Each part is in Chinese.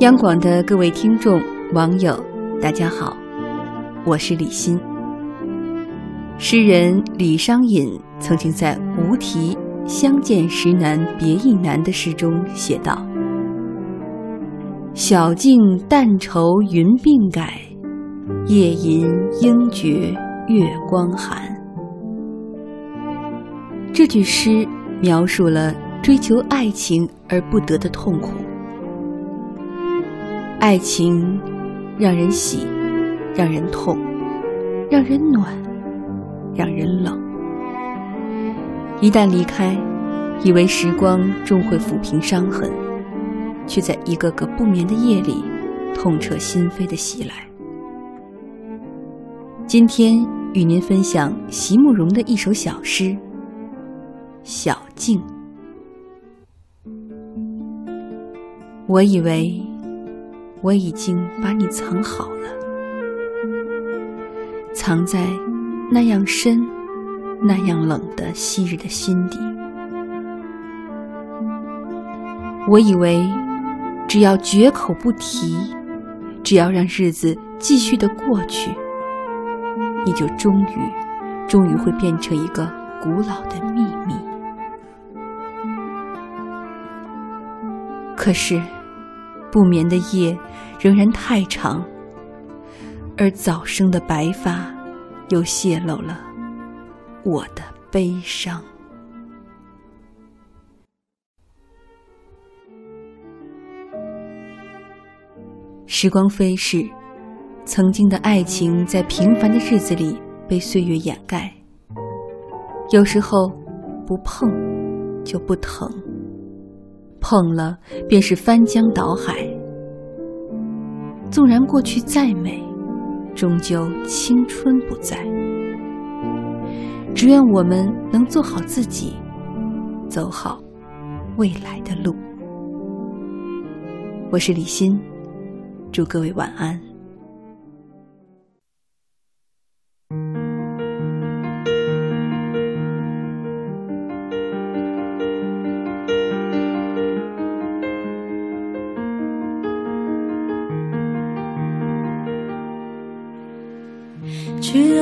央广的各位听众、网友，大家好，我是李欣。诗人李商隐曾经在《无题相见时难别亦难》的诗中写道：“晓镜但愁云鬓改，夜吟应觉月光寒。”这句诗描述了追求爱情而不得的痛苦。爱情让人喜，让人痛，让人暖，让人冷。一旦离开，以为时光终会抚平伤痕，却在一个个不眠的夜里，痛彻心扉的袭来。今天与您分享席慕容的一首小诗。小径，我以为我已经把你藏好了，藏在那样深、那样冷的昔日的心底。我以为只要绝口不提，只要让日子继续的过去，你就终于、终于会变成一个古老的秘密。可是，不眠的夜仍然太长，而早生的白发又泄露了我的悲伤。时光飞逝，曾经的爱情在平凡的日子里被岁月掩盖。有时候，不碰就不疼。碰了便是翻江倒海。纵然过去再美，终究青春不在。只愿我们能做好自己，走好未来的路。我是李欣，祝各位晚安。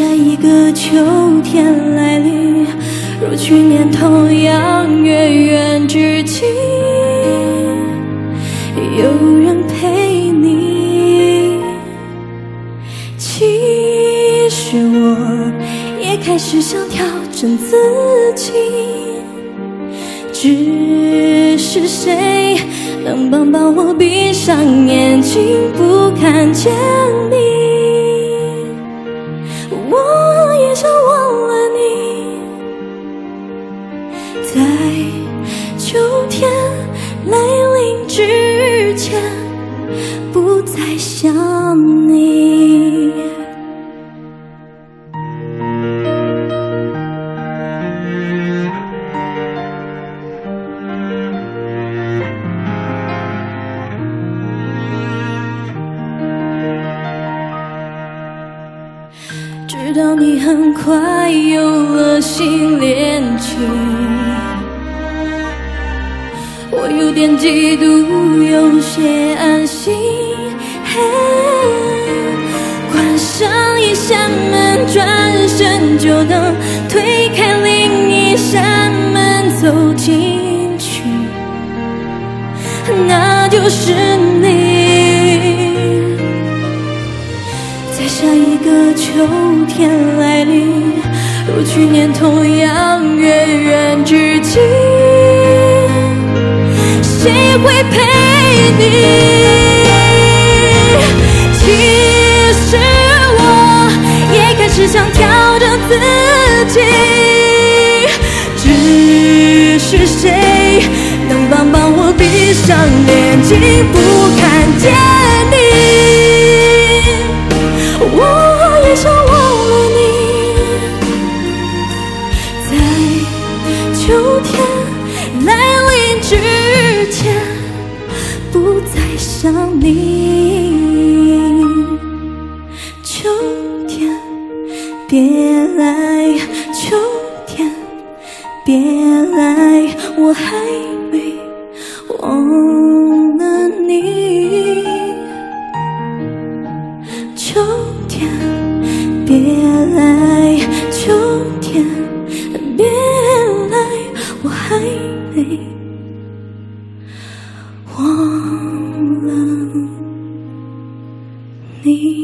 下一个秋天来临，如去年同样月圆之际，有人陪你。其实我也开始想调整自己，只是谁能帮帮我闭上眼睛，不看见你？在想你，知道你很快有了新恋情，我有点嫉妒，有些安心。关上一扇门，转身就能推开另一扇门，走进去，那就是你。在下一个秋天来临，如去年同样月圆之际，谁会陪你？只想调整自己，只是谁能帮帮我闭上眼睛，不看见你？别来秋天别来我还没忘了你秋天别来秋天别来我还没忘了你。